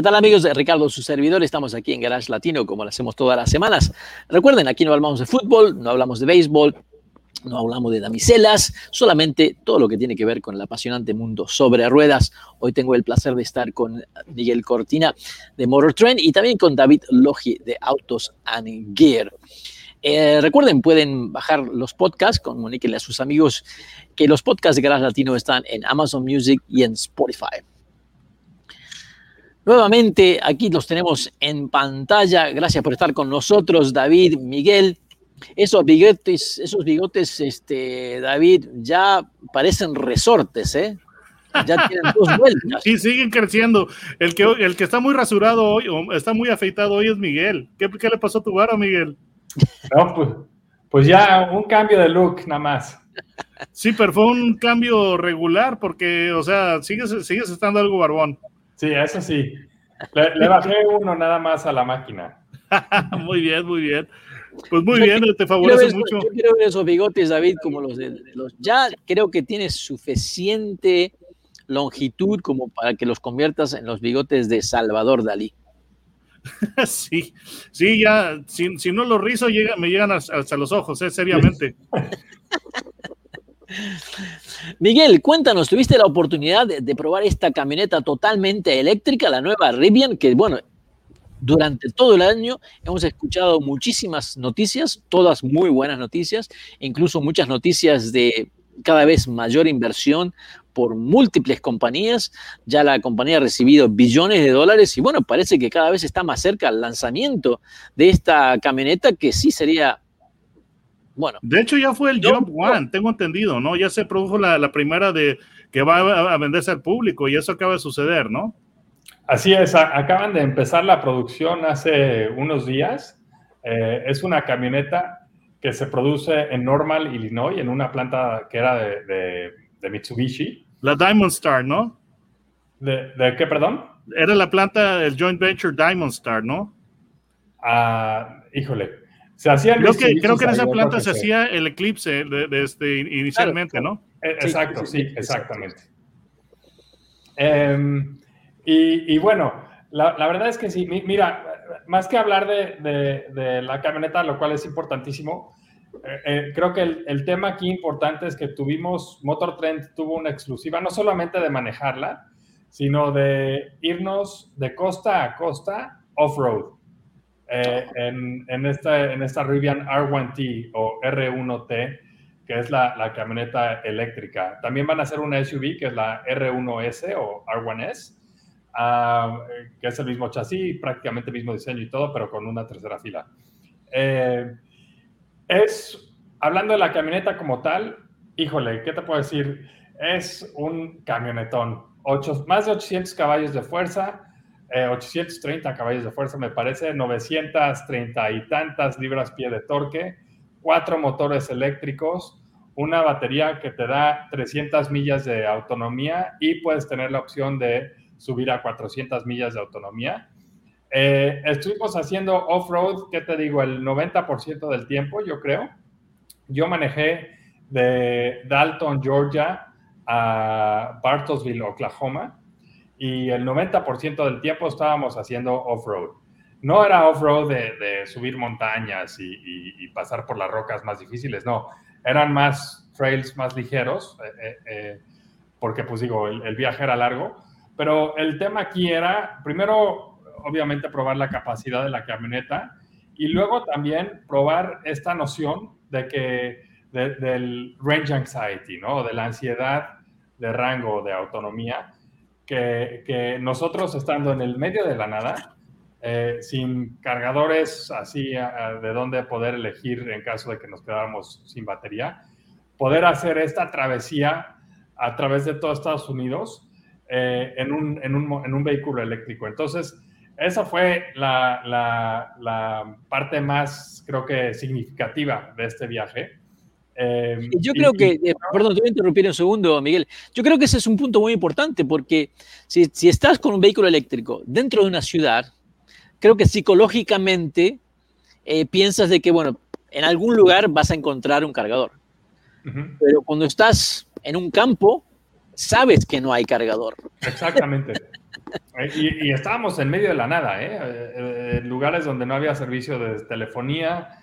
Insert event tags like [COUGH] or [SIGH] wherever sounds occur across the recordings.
¿Qué tal amigos Ricardo, su servidor? Estamos aquí en Garage Latino como lo hacemos todas las semanas. Recuerden, aquí no hablamos de fútbol, no hablamos de béisbol, no hablamos de damiselas, solamente todo lo que tiene que ver con el apasionante mundo sobre ruedas. Hoy tengo el placer de estar con Miguel Cortina de Motor Trend y también con David Logi de Autos and Gear. Eh, recuerden, pueden bajar los podcasts, comuníquenle a sus amigos que los podcasts de Garage Latino están en Amazon Music y en Spotify. Nuevamente, aquí los tenemos en pantalla. Gracias por estar con nosotros, David, Miguel. Esos bigotes, esos bigotes, este, David, ya parecen resortes, ¿eh? Ya tienen dos [LAUGHS] vueltas. Sí, siguen creciendo. El que, el que está muy rasurado hoy, o está muy afeitado hoy es Miguel. ¿Qué, qué le pasó a tu vara, Miguel? No, pues, pues ya un cambio de look nada más. Sí, pero fue un cambio regular porque, o sea, sigues, sigues estando algo barbón. Sí, eso sí. Le, bajé uno nada más a la máquina. [LAUGHS] muy bien, muy bien. Pues muy bien, te favorece mucho. Yo quiero ver esos bigotes, David, como los de los. Ya creo que tienes suficiente longitud como para que los conviertas en los bigotes de Salvador Dalí. [LAUGHS] Sí, sí, ya, si, si no los rizo, llega, me llegan hasta los ojos, eh, seriamente. [LAUGHS] [LAUGHS] Miguel, cuéntanos, ¿tuviste la oportunidad de, probar esta camioneta totalmente eléctrica, la nueva Rivian, que bueno, durante todo el año hemos escuchado muchísimas noticias, todas muy buenas noticias, incluso muchas noticias de cada vez mayor inversión por múltiples compañías. Ya la compañía ha recibido billones de dólares y bueno, parece que cada vez está más cerca el lanzamiento de esta camioneta que sí sería bueno. De hecho, ya fue el Jump One, tengo entendido, ¿no? Ya se produjo la, primera de que va a, venderse al público y eso acaba de suceder, ¿no? Así es, acaban de empezar la producción hace unos días. Eh, es una camioneta que se produce en Normal, Illinois, en una planta que era de, Mitsubishi. La Diamond Star, ¿no? ¿De, qué, perdón? Era la planta del joint venture Diamond Star, ¿no? Ah, híjole, se hacía creo que, creo que en esa planta se hacía el eclipse de, este, inicialmente, ¿no? Eh, exacto, sí, exactamente. Em, y, bueno, la, verdad es que sí, mira, más que hablar de, la camioneta, lo cual es importantísimo, eh, eh, creo que el, el, tema aquí importante es que tuvimos, Motor Trend tuvo una exclusiva, no solamente de manejarla, sino de irnos de costa a costa off-road. Eh, en, esta, en esta Rivian R1T o R1T, que es la, camioneta eléctrica. También van a hacer una SUV, que es la R1S o R1S, ah, que es el mismo chasis, prácticamente el mismo diseño y todo, pero con una tercera fila. Eh, es, hablando de la camioneta como tal, híjole, ¿qué te puedo decir? Es un camionetón. Ocho, más de 800 caballos de fuerza, 830 eh, caballos de fuerza, me parece, 930 y tantas libras pie de torque, cuatro motores eléctricos, una batería que te da 300 millas de autonomía y puedes tener la opción de subir a 400 millas de autonomía. Eh, estuvimos haciendo off-road, ¿qué te digo? El 90% del tiempo, yo creo. Yo manejé de Dalton, Georgia, a Bartlesville, Oklahoma y el 90% del tiempo estábamos haciendo off-road. No era off-road de, subir montañas y, pasar por las rocas más difíciles, no, eran más trails más ligeros, eh, eh, eh, porque pues digo, el, viaje era largo, pero el tema aquí era, primero, obviamente, probar la capacidad de la camioneta y luego también probar esta noción de que, del range anxiety, ¿no? De la ansiedad de rango de autonomía que, nosotros estando en el medio de la nada, eh, sin cargadores así de dónde poder elegir en caso de que nos quedáramos sin batería, poder hacer esta travesía a través de todo Estados Unidos eh, en, un, en, un, en, un, vehículo eléctrico. Entonces, esa fue la, la, la, parte más, creo que, significativa de este viaje. Eh, Yo creo que, eh, perdón, te voy a interrumpir un segundo, Miguel. Yo creo que ese es un punto muy importante porque si, si estás con un vehículo eléctrico dentro de una ciudad, creo que psicológicamente eh, piensas de que, bueno, en algún lugar vas a encontrar un cargador. Pero cuando estás en un campo, sabes que no hay cargador. Exactamente. y, estábamos en medio de la nada, ¿eh? en lugares donde no había servicio de telefonía,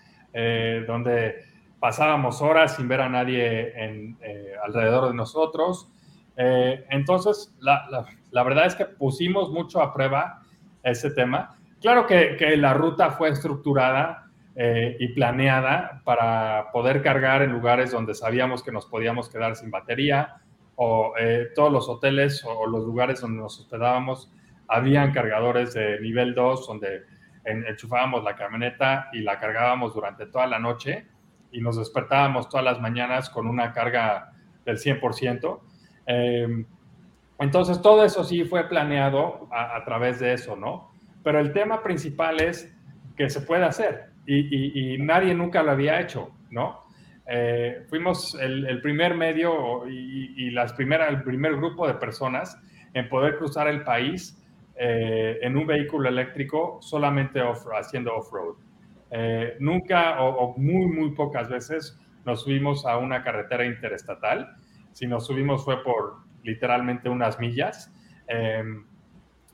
donde pasábamos horas sin ver a nadie eh, alrededor de nosotros. Eh, entonces, la, la, verdad es que pusimos mucho a prueba ese tema. Claro que, que la ruta fue estructurada eh, y planeada para poder cargar en lugares donde sabíamos que nos podíamos quedar sin batería o todos los hoteles o los lugares donde nos hospedábamos habían cargadores de nivel 2 donde enchufábamos la camioneta y la cargábamos durante toda la noche y nos despertábamos todas las mañanas con una carga del 100%. Em, entonces, todo eso sí fue planeado a, través de eso, ¿no? Pero el tema principal es que se puede hacer y, nadie nunca lo había hecho, ¿no? Eh, fuimos el, primer medio y, las primeras, el primer grupo de personas en poder cruzar el país eh, en un vehículo eléctrico solamente haciendo off-road. Eh, nunca o, muy, muy pocas veces nos subimos a una carretera interestatal. Si nos subimos fue por literalmente unas millas. Em,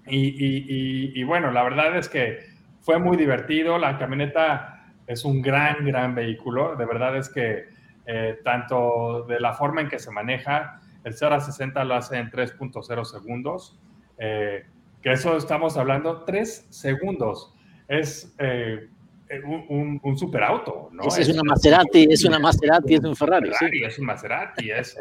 y, bueno, la verdad es que fue muy divertido. La camioneta es un gran, gran vehículo. De verdad es que eh, tanto de la forma en que se maneja, el 0 a 60 lo hace en 3.0 segundos. Eh, que eso estamos hablando, 3 segundos. Es eh, un, un, superauto, ¿no? Es, una Maserati, es una Maserati, es un Ferrari. Es un Maserati, es,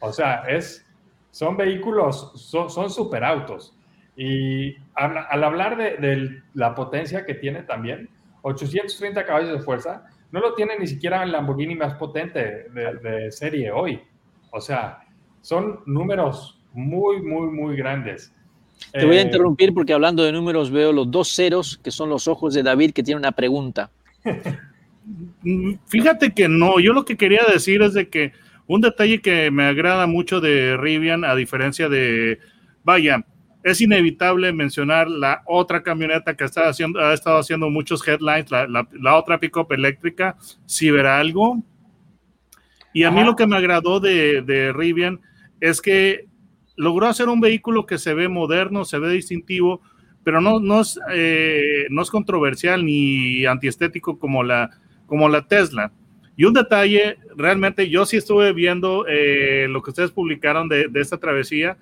o sea, es, son vehículos, son, son superautos. Y al, hablar de, la potencia que tiene también, 830 caballos de fuerza, no lo tiene ni siquiera el Lamborghini más potente de, de serie hoy. O sea, son números muy, muy, muy grandes. Te voy a eh, interrumpir porque hablando de números veo los dos ceros que son los ojos de David que tiene una pregunta. [LAUGHS] Fíjate que no, yo lo que quería decir es de que un detalle que me agrada mucho de Rivian, a diferencia de, vaya, es inevitable mencionar la otra camioneta que está haciendo, ha estado haciendo muchos headlines, la, la, otra pickup eléctrica, algo Y a mí lo que me agradó de, de Rivian es que logró hacer un vehículo que se ve moderno, se ve distintivo, pero no, no, es, eh, no es controversial ni antiestético como la, como la Tesla. Y un detalle, realmente yo sí estuve viendo eh, lo que ustedes publicaron de, esta travesía.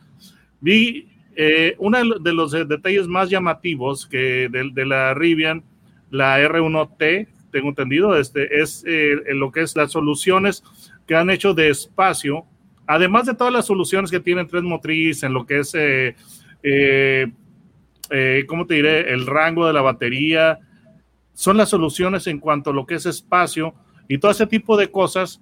Vi eh, uno de los detalles más llamativos que de, la Rivian, la R1T, tengo entendido, este, es lo que es las soluciones que han hecho de espacio además de todas las soluciones que tienen Tres Motriz en lo que es, eh, eh, eh, ¿cómo te diré?, el rango de la batería, son las soluciones en cuanto a lo que es espacio y todo ese tipo de cosas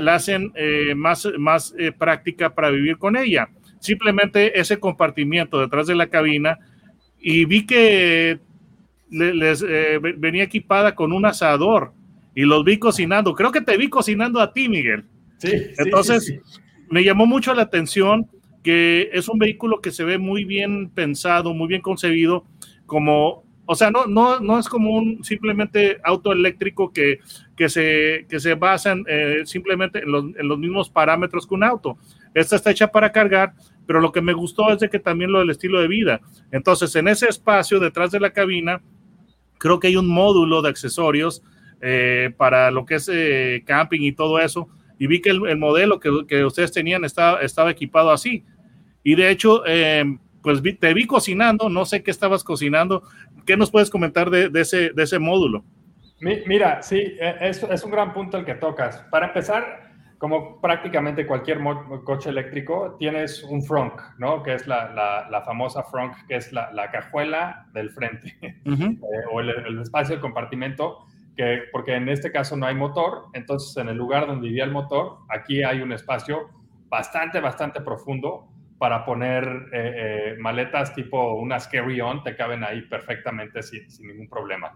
la hacen más, más práctica para vivir con ella. Simplemente ese compartimiento detrás de la cabina y vi que les venía equipada con un asador y los vi cocinando. Creo que te vi cocinando a ti, Miguel. Entonces, me llamó mucho la atención que es un vehículo que se ve muy bien pensado, muy bien concebido, como, o sea, no, no, no es como un simplemente auto eléctrico que, que, se, que se basa eh, simplemente en los, en los, mismos parámetros que un auto. Esta está hecha para cargar, pero lo que me gustó es de que también lo del estilo de vida. Entonces, en ese espacio detrás de la cabina, creo que hay un módulo de accesorios eh, para lo que es eh, camping y todo eso y vi que el, modelo que, que, ustedes tenían estaba, estaba equipado así. Y de hecho, eh, pues te vi cocinando, no sé qué estabas cocinando. ¿Qué nos puedes comentar de, de ese, de ese módulo? Mira, sí, e, es, es, un gran punto el que tocas. Para empezar, como prácticamente cualquier coche eléctrico, tienes un frunk, ¿no? Que es la, la, la famosa frunk, que es la, la cajuela del frente, [LAUGHS] eh, o el, el, espacio del compartimento porque en este caso no hay motor, entonces en el lugar donde iría el motor, aquí hay un espacio bastante, bastante profundo para poner eh, eh, maletas tipo unas carry-on, te caben ahí perfectamente sin, sin, ningún problema.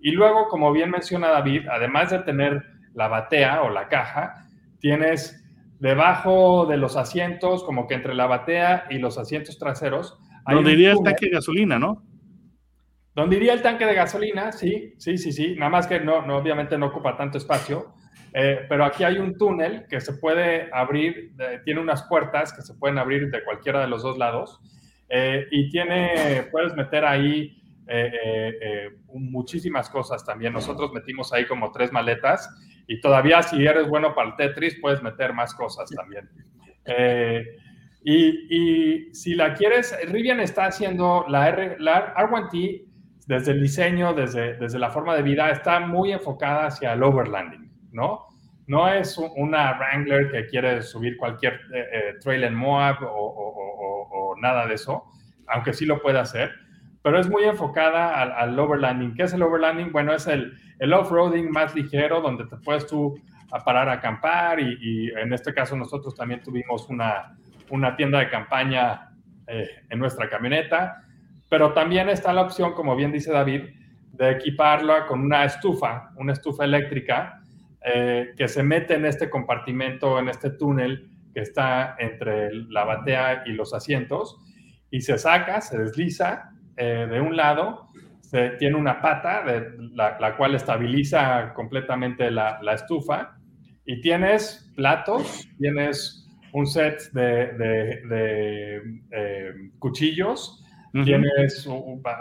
Y luego, como bien menciona David, además de tener la batea o la caja, tienes debajo de los asientos, como que entre la batea y los asientos traseros. Donde iría el tanque de gasolina, ¿no? Donde iría el tanque de gasolina, sí, sí, sí, sí. Nada más que no, no obviamente no ocupa tanto espacio. Eh, pero aquí hay un túnel que se puede abrir, tiene unas puertas que se pueden abrir de cualquiera de los dos lados eh, y tiene, puedes meter ahí eh, muchísimas cosas también. Nosotros metimos ahí como tres maletas y todavía si eres bueno para el Tetris puedes meter más cosas también. Y, y, si la quieres, Rivian está haciendo la, R, la R1T desde el diseño, desde, desde la forma de vida, está muy enfocada hacia el overlanding. ¿no? No es una Wrangler que quiere subir cualquier eh, eh, trail en Moab o, nada de eso, aunque sí lo puede hacer, pero es muy enfocada al, overlanding. ¿Qué es el overlanding? Bueno, es el, el off-roading más ligero, donde te puedes tú a parar a acampar y, en este caso nosotros también tuvimos una, una tienda de campaña eh, en nuestra camioneta, pero también está la opción, como bien dice David, de equiparla con una estufa, una estufa eléctrica, eh, que se mete en este compartimento, en este túnel que está entre la batea y los asientos, y se saca, se desliza eh, de un lado, se, tiene una pata, de la, cual estabiliza completamente la, estufa, y tienes platos, tienes un set de, eh, cuchillos, tienes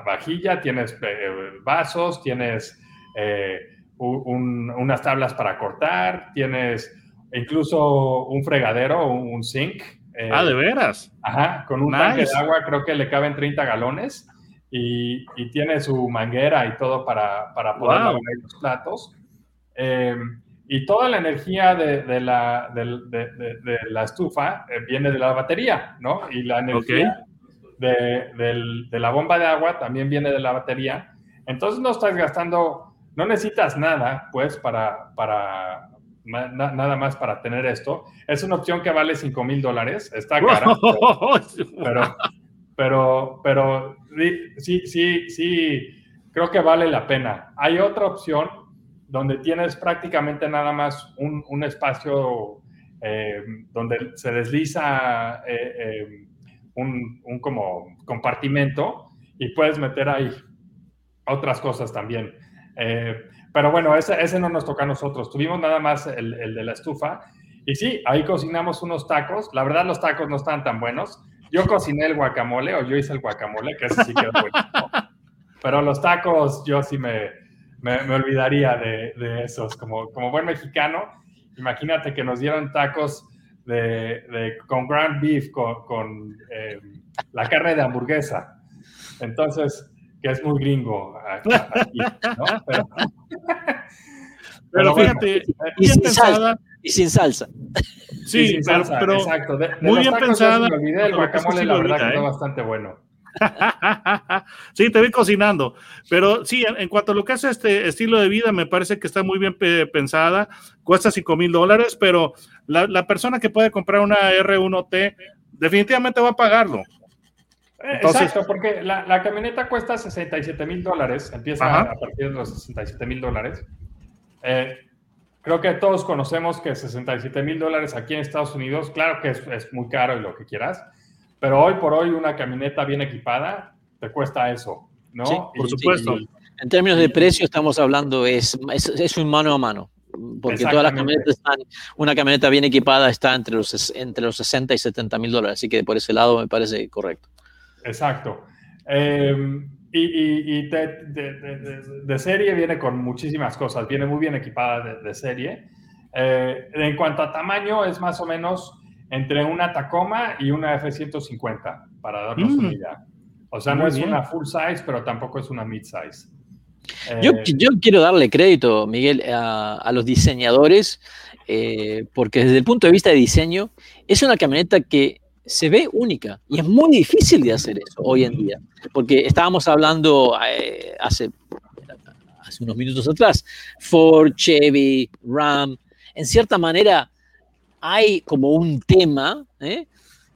vajilla, tienes vasos, tienes unas tablas para cortar, tienes incluso un fregadero, un, sink. Eh, ah, de veras. Ajá, con un tanque de agua creo que le caben 30 galones y, tiene su manguera y todo para, para poder lavar los platos. Em, y toda la energía de, la, de, la, estufa eh, viene de la batería, ¿no? Y la energía de, la bomba de agua también viene de la batería. Entonces no estás gastando no necesitas nada, pues, para, para nada más para tener esto. Es una opción que vale 5 mil dólares, está [LAUGHS] cara, pero, pero, pero, sí, sí, sí, creo que vale la pena. Hay otra opción donde tienes prácticamente nada más un, espacio eh, donde se desliza eh, eh, un, un, como compartimento y puedes meter ahí otras cosas también. Eh, pero bueno, ese, ese, no nos toca a nosotros. Tuvimos nada más el, el, de la estufa. Y sí, ahí cocinamos unos tacos. La verdad, los tacos no estaban tan buenos. Yo cociné el guacamole, o yo hice el guacamole, que ese sí quedó [LAUGHS] bueno. Pero los tacos, yo sí me, me, me olvidaría de, de, esos. Como, como buen mexicano, imagínate que nos dieron tacos de, de con ground beef, con, con eh, la carne de hamburguesa. Entonces, que es muy gringo aquí, ¿no? Pero, [LAUGHS] fíjate, y sin, salsa, y sin salsa. Sí, sin salsa, pero, exacto. muy bien pensada. el guacamole, la verdad, quedó ¿eh? bastante bueno. [LAUGHS] sí, te vi cocinando, pero sí, en, cuanto a lo que hace este estilo de vida, me parece que está muy bien pensada, cuesta 5 mil dólares, pero la, la, persona que puede comprar una R1T definitivamente va a pagarlo. Exacto, porque la, camioneta cuesta 67 mil dólares, empieza a partir de los 67 mil dólares. Eh, creo que todos conocemos que 67 mil dólares aquí en Estados Unidos, claro que es, muy caro y lo que quieras, pero hoy por hoy una camioneta bien equipada te cuesta eso, ¿no? Sí, por supuesto. en términos de precio estamos hablando, es, es, un mano a mano porque todas las camionetas están, una camioneta bien equipada está entre los, entre los 60 y 70 mil dólares, así que por ese lado me parece correcto. Exacto. Em, y, de, serie viene con muchísimas cosas, viene muy bien equipada de, serie. Eh, en cuanto a tamaño, es más o menos entre una Tacoma y una F-150, para darnos una mm. idea. O sea, no es una full size, pero tampoco es una mid size. yo, eh, yo, quiero darle crédito, Miguel, a, los diseñadores, eh, porque desde el punto de vista de diseño, es una camioneta que se ve única y es muy difícil de hacer eso hoy en día, porque estábamos hablando eh, hace, hace unos minutos atrás, Ford, Chevy, Ram, en cierta manera hay como un tema ¿eh?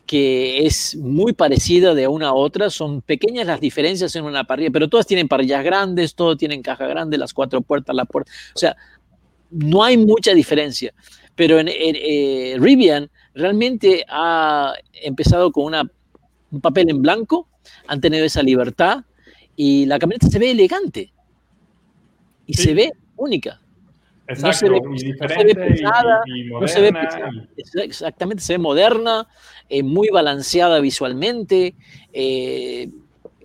que es muy parecida de una a otra, son pequeñas las diferencias en una parrilla, pero todas tienen parrillas grandes, todas tienen caja grande, las cuatro puertas, la puerta, o sea, no hay mucha diferencia. Pero en, eh, Rivian realmente ha empezado con una, un papel en blanco, han tenido esa libertad y la camioneta se ve elegante y se ve única. Exacto, no se ve, y diferente pesada, y, moderna. No se ve exactamente, se ve moderna, eh, muy balanceada visualmente. Eh,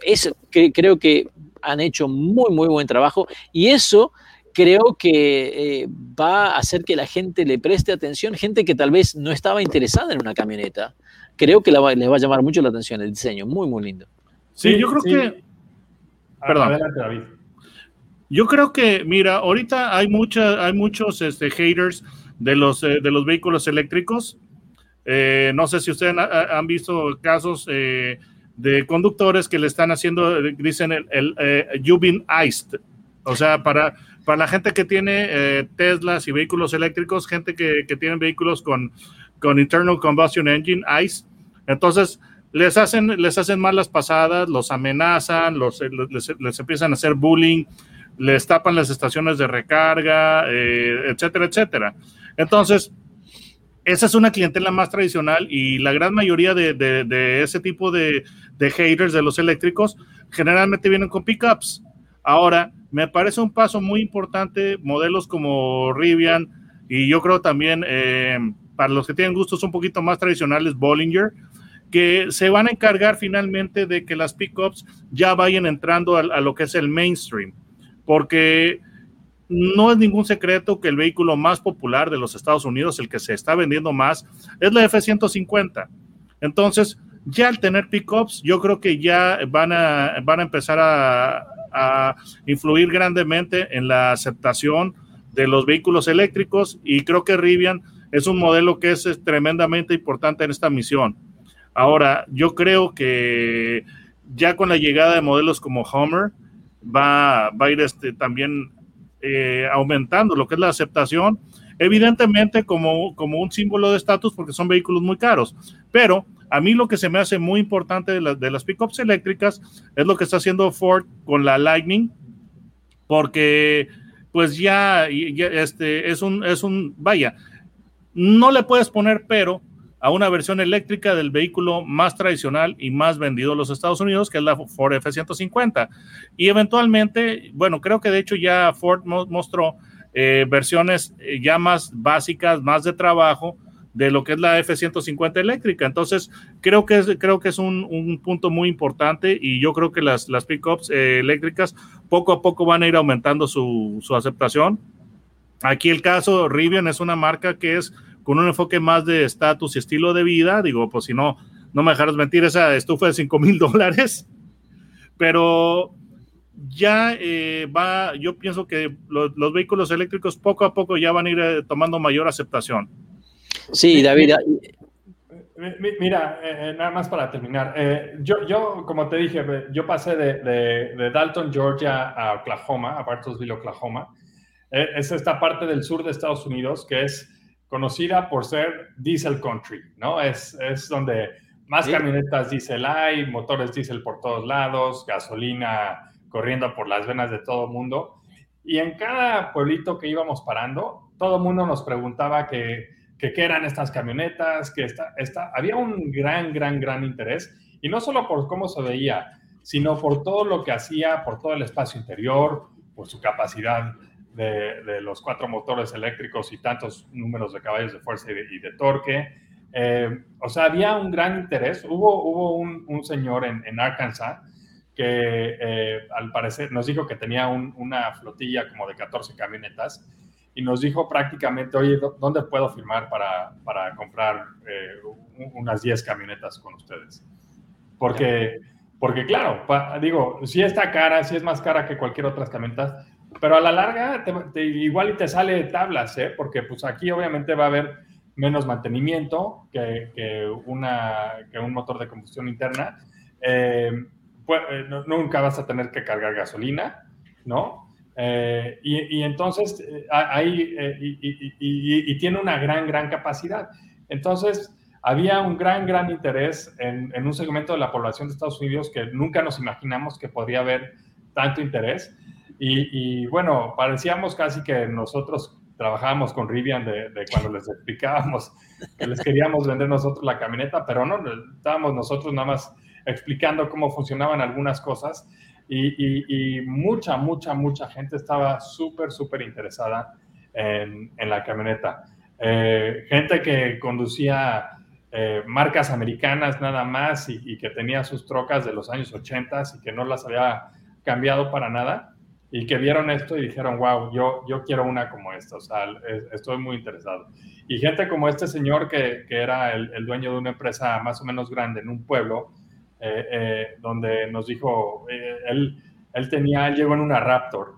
es, que, creo que han hecho muy, muy buen trabajo y eso creo que eh, va a hacer que la gente le preste atención, gente que tal vez no estaba interesada en una camioneta. Creo que le va a llamar mucho la atención el diseño, muy, muy lindo. Sí, yo creo que... Perdón. Adelante, David. Yo creo que, mira, ahorita hay, mucha, hay muchos este, haters de los, eh, de los vehículos eléctricos. Eh, no sé si ustedes han, visto casos eh, de conductores que le están haciendo, dicen, el, el you've been iced. O sea, para, para la gente que tiene Teslas y vehículos eléctricos, gente que, que tiene vehículos con, con internal combustion engine, ICE. Entonces, les hacen, les hacen malas pasadas, los amenazan, los, les, les empiezan a hacer bullying les tapan las estaciones de recarga, eh, etcétera, etcétera. Entonces, esa es una clientela más tradicional y la gran mayoría de, ese tipo de, haters de los eléctricos generalmente vienen con pickups. Ahora, me parece un paso muy importante modelos como Rivian y yo creo también eh, para los que tienen gustos un poquito más tradicionales, Bollinger, que se van a encargar finalmente de que las pickups ya vayan entrando a lo que es el mainstream porque no es ningún secreto que el vehículo más popular de los Estados Unidos, el que se está vendiendo más, es la F-150. Entonces, ya al tener pickups, yo creo que ya van a, van a empezar a, influir grandemente en la aceptación de los vehículos eléctricos y creo que Rivian es un modelo que es, es tremendamente importante en esta misión. Ahora, yo creo que ya con la llegada de modelos como Homer, va, va a ir este, también eh, aumentando lo que es la aceptación, evidentemente como, como un símbolo de estatus porque son vehículos muy caros, pero a mí lo que se me hace muy importante de, de las pickups eléctricas es lo que está haciendo Ford con la Lightning, porque pues ya, ya este, es, un, es un, vaya, no le puedes poner pero a una versión eléctrica del vehículo más tradicional y más vendido en los Estados Unidos, que es la Ford F-150. Y eventualmente, bueno, creo que de hecho ya Ford mostró eh, versiones eh, ya más básicas, más de trabajo de lo que es la F-150 eléctrica. Entonces, creo que es, creo que es un, punto muy importante y yo creo que las, las pickups eh, eléctricas poco a poco van a ir aumentando su, su aceptación. Aquí el caso, Rivian es una marca que es con un enfoque más de estatus y estilo de vida. Digo, pues si no, no me dejaras mentir, esa estufa de 5 mil dólares. Pero ya eh, va, yo pienso que los, vehículos eléctricos poco a poco ya van a ir eh, tomando mayor aceptación. Sí, David. Mira, eh, nada más para terminar. yo, yo, como te dije, yo pasé de, de, Dalton, Georgia a Oklahoma, a Bartlesville, Oklahoma. es esta parte del sur de Estados Unidos que es conocida por ser diesel country, ¿no? Es, es donde más camionetas diesel hay, motores diesel por todos lados, gasolina corriendo por las venas de todo el mundo. Y en cada pueblito que íbamos parando, todo el mundo nos preguntaba que, qué eran estas camionetas, que esta, esta, había un gran, gran, gran interés. Y no solo por cómo se veía, sino por todo lo que hacía, por todo el espacio interior, por su capacidad de, los cuatro motores eléctricos y tantos números de caballos de fuerza y de, torque. Eh, o sea, había un gran interés. Hubo, hubo un, señor en, Arkansas que eh, al parecer nos dijo que tenía una flotilla como de 14 camionetas y nos dijo prácticamente, oye, ¿dónde puedo firmar para, para comprar eh, unas 10 camionetas con ustedes? Porque, porque claro, digo, si está cara, si es más cara que cualquier otra camioneta, pero a la larga igual y te sale tablas, ¿eh? porque pues aquí obviamente va a haber menos mantenimiento que, que una, que un motor de combustión interna. Eh, pues, eh, nunca vas a tener que cargar gasolina, ¿no? Eh, y, y, entonces ahí y, y, tiene una gran, gran capacidad. Entonces, había un gran, gran interés en, en, un segmento de la población de Estados Unidos que nunca nos imaginamos que podría haber tanto interés. Y, y bueno, parecíamos casi que nosotros trabajábamos con Rivian de, de, cuando les explicábamos que les queríamos vender nosotros la camioneta, pero no, estábamos nosotros nada más explicando cómo funcionaban algunas cosas y, y, y mucha, mucha, mucha gente estaba súper, súper interesada en, en, la camioneta. Eh, gente que conducía eh, marcas americanas nada más y, y, que tenía sus trocas de los años 80 y que no las había cambiado para nada y que vieron esto y dijeron, wow, yo, yo quiero una como esta, o sea, estoy muy interesado. Y gente como este señor que, que era el, el, dueño de una empresa más o menos grande en un pueblo, eh, eh, donde nos dijo, eh, él, él tenía, él llegó en una Raptor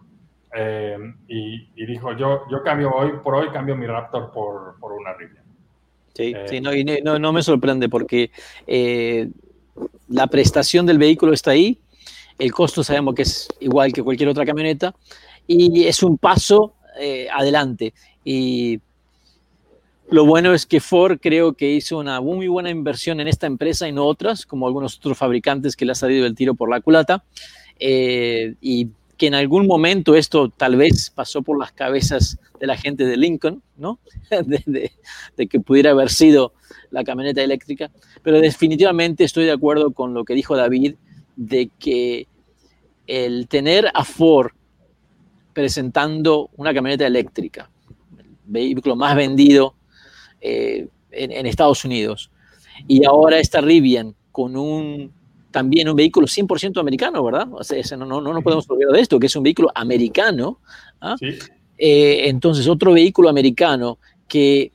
eh, y, y, dijo, yo, yo cambio hoy, por hoy cambio mi Raptor por, por una Rivian. Sí, sí no, y no, no, me sorprende porque la prestación del vehículo está ahí, el costo sabemos que es igual que cualquier otra camioneta y es un paso eh, adelante. Y lo bueno es que Ford creo que hizo una muy buena inversión en esta empresa y no otras, como algunos otros fabricantes que le ha salido el tiro por la culata. Eh, y que en algún momento esto tal vez pasó por las cabezas de la gente de Lincoln, ¿no? [LAUGHS] De, de, de, que pudiera haber sido la camioneta eléctrica. Pero definitivamente estoy de acuerdo con lo que dijo David, de que el tener a Ford presentando una camioneta eléctrica, el vehículo más vendido eh, en, en, Estados Unidos, y ahora esta Rivian con un también un vehículo 100% americano, ¿verdad? O sea, no, no, no nos podemos olvidar de esto, que es un vehículo americano. ¿ah? Sí. Eh, entonces, otro vehículo americano que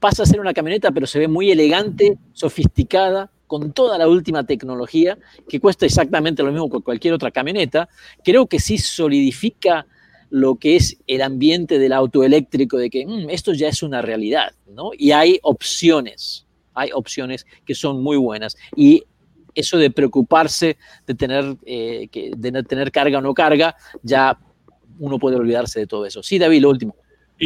pasa a ser una camioneta, pero se ve muy elegante, sofisticada, con toda la última tecnología, que cuesta exactamente lo mismo que cualquier otra camioneta, creo que sí solidifica lo que es el ambiente del auto eléctrico, de que mmm, esto ya es una realidad, ¿no? Y hay opciones, hay opciones que son muy buenas. Y eso de preocuparse de tener, eh, que, de tener carga o no carga, ya uno puede olvidarse de todo eso. Sí, David, lo último.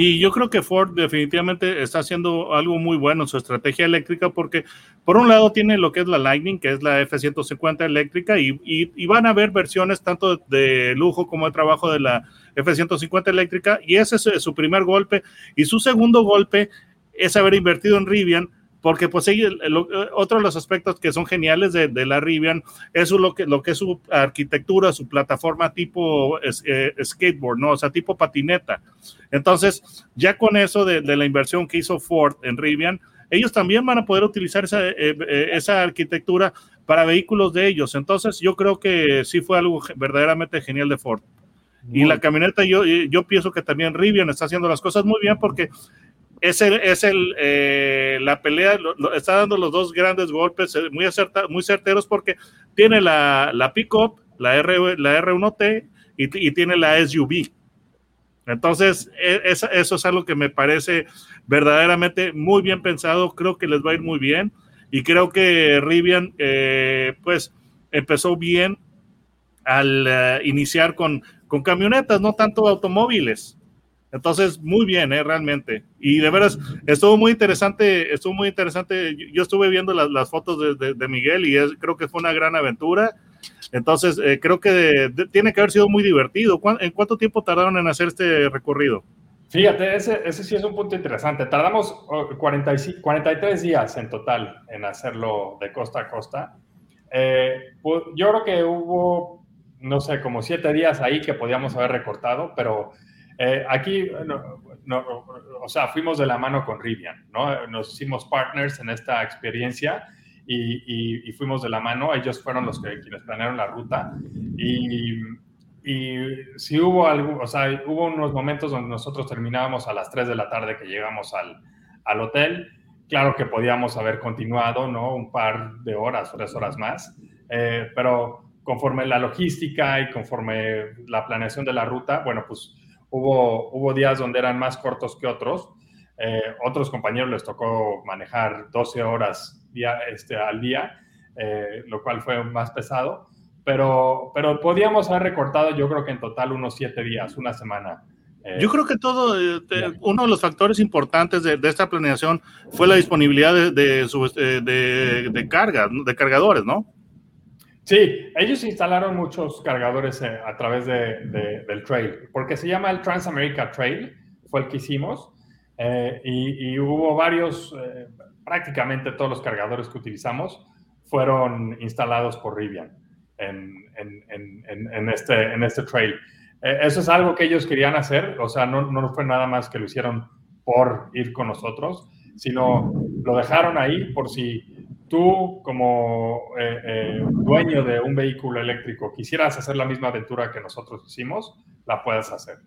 Y yo creo que Ford definitivamente está haciendo algo muy bueno en su estrategia eléctrica porque por un lado tiene lo que es la Lightning, que es la F-150 eléctrica, y, y, van a haber versiones tanto de lujo como de trabajo de la F-150 eléctrica, y ese es su primer golpe. Y su segundo golpe es haber invertido en Rivian, porque pues el, el, otro de los aspectos que son geniales de, de, la Rivian es lo que, lo que es su arquitectura, su plataforma tipo es, eh, skateboard, ¿no? O sea, tipo patineta. Entonces, ya con eso de, de, la inversión que hizo Ford en Rivian, ellos también van a poder utilizar esa, eh, eh, esa arquitectura para vehículos de ellos. Entonces, yo creo que sí fue algo verdaderamente genial de Ford. Muy y la camioneta, yo, yo pienso que también Rivian está haciendo las cosas muy bien porque es el, es el eh, la pelea, está dando los dos grandes golpes eh, muy, muy certeros porque tiene la, la pickup, la, R, la R1T y, y, tiene la SUV. Entonces, e, es, eso es algo que me parece verdaderamente muy bien pensado, creo que les va a ir muy bien y creo que Rivian, eh, pues, empezó bien al iniciar con, con camionetas, no tanto automóviles. Entonces, muy bien, ¿eh? realmente. Y de veras, estuvo muy interesante, estuvo muy interesante. Yo estuve viendo las, las fotos de, de, de, Miguel y es, creo que fue una gran aventura. Entonces, eh, creo que de, tiene que haber sido muy divertido. ¿En cuánto tiempo tardaron en hacer este recorrido? Fíjate, ese, ese sí es un punto interesante. Tardamos 40, 43 días en total en hacerlo de costa a costa. Eh, yo creo que hubo, no sé, como siete días ahí que podíamos haber recortado, pero eh, aquí, no, no, o sea, fuimos de la mano con Rivian, ¿no? Nos hicimos partners en esta experiencia y, y, y fuimos de la mano. Ellos fueron los que quienes planearon la ruta y, y si hubo algo, o sea, hubo unos momentos donde nosotros terminábamos a las 3 de la tarde que llegamos al, al hotel. Claro que podíamos haber continuado, ¿no? Un par de horas, tres horas más, eh, pero conforme la logística y conforme la planeación de la ruta, bueno, pues Hubo, hubo días donde eran más cortos que otros. Eh, otros compañeros les tocó manejar 12 horas día, este, al día, eh, lo cual fue más pesado. Pero, pero podíamos haber recortado, yo creo que en total unos 7 días, una semana Eh, Yo creo que todo, uno de los factores importantes de, esta planeación fue la disponibilidad de, de, de cargas, de cargadores, ¿no? Sí, ellos instalaron muchos cargadores a través del trail, porque se llama el Transamerica Trail, fue el que hicimos, y, y, hubo varios, prácticamente todos los cargadores que utilizamos fueron instalados por Rivian en, este, en este trail. Eh, eso es algo que ellos querían hacer, o sea, no, no fue nada más que lo hicieron por ir con nosotros, sino lo dejaron ahí por si tú como eh, eh, dueño de un vehículo eléctrico quisieras hacer la misma aventura que nosotros hicimos, la puedes hacer.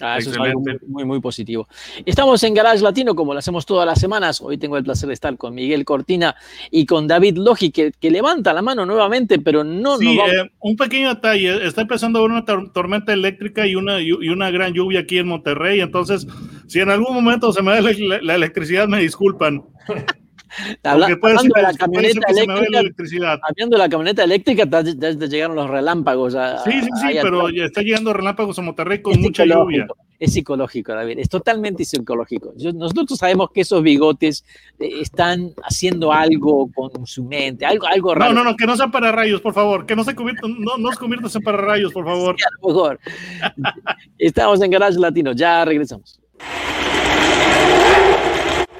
Ah, eso es algo muy, muy, positivo. Estamos en Garage Latino, como lo hacemos todas las semanas. Hoy tengo el placer de estar con Miguel Cortina y con David Logi, que, que levanta la mano nuevamente, pero no. Sí, eh, un pequeño detalle. Está empezando a haber una tormenta eléctrica y una, y una gran lluvia aquí en Monterrey. Entonces, si en algún momento se me da la electricidad, me disculpan. [LAUGHS] hablando de la camioneta eléctrica, hablando de la camioneta eléctrica, ya, llegaron los relámpagos. sí, sí, sí, pero ya está llegando relámpagos a Monterrey con mucha lluvia. Es psicológico, David, es totalmente psicológico. nosotros sabemos que esos bigotes eh, están haciendo algo con su mente, algo, algo raro. No, no, no, que no sean para rayos, por favor, que no se conviertan, no, no se conviertan en para rayos, por [LAUGHS] favor. Sí, por favor. Estamos en Garage Latino, ya regresamos.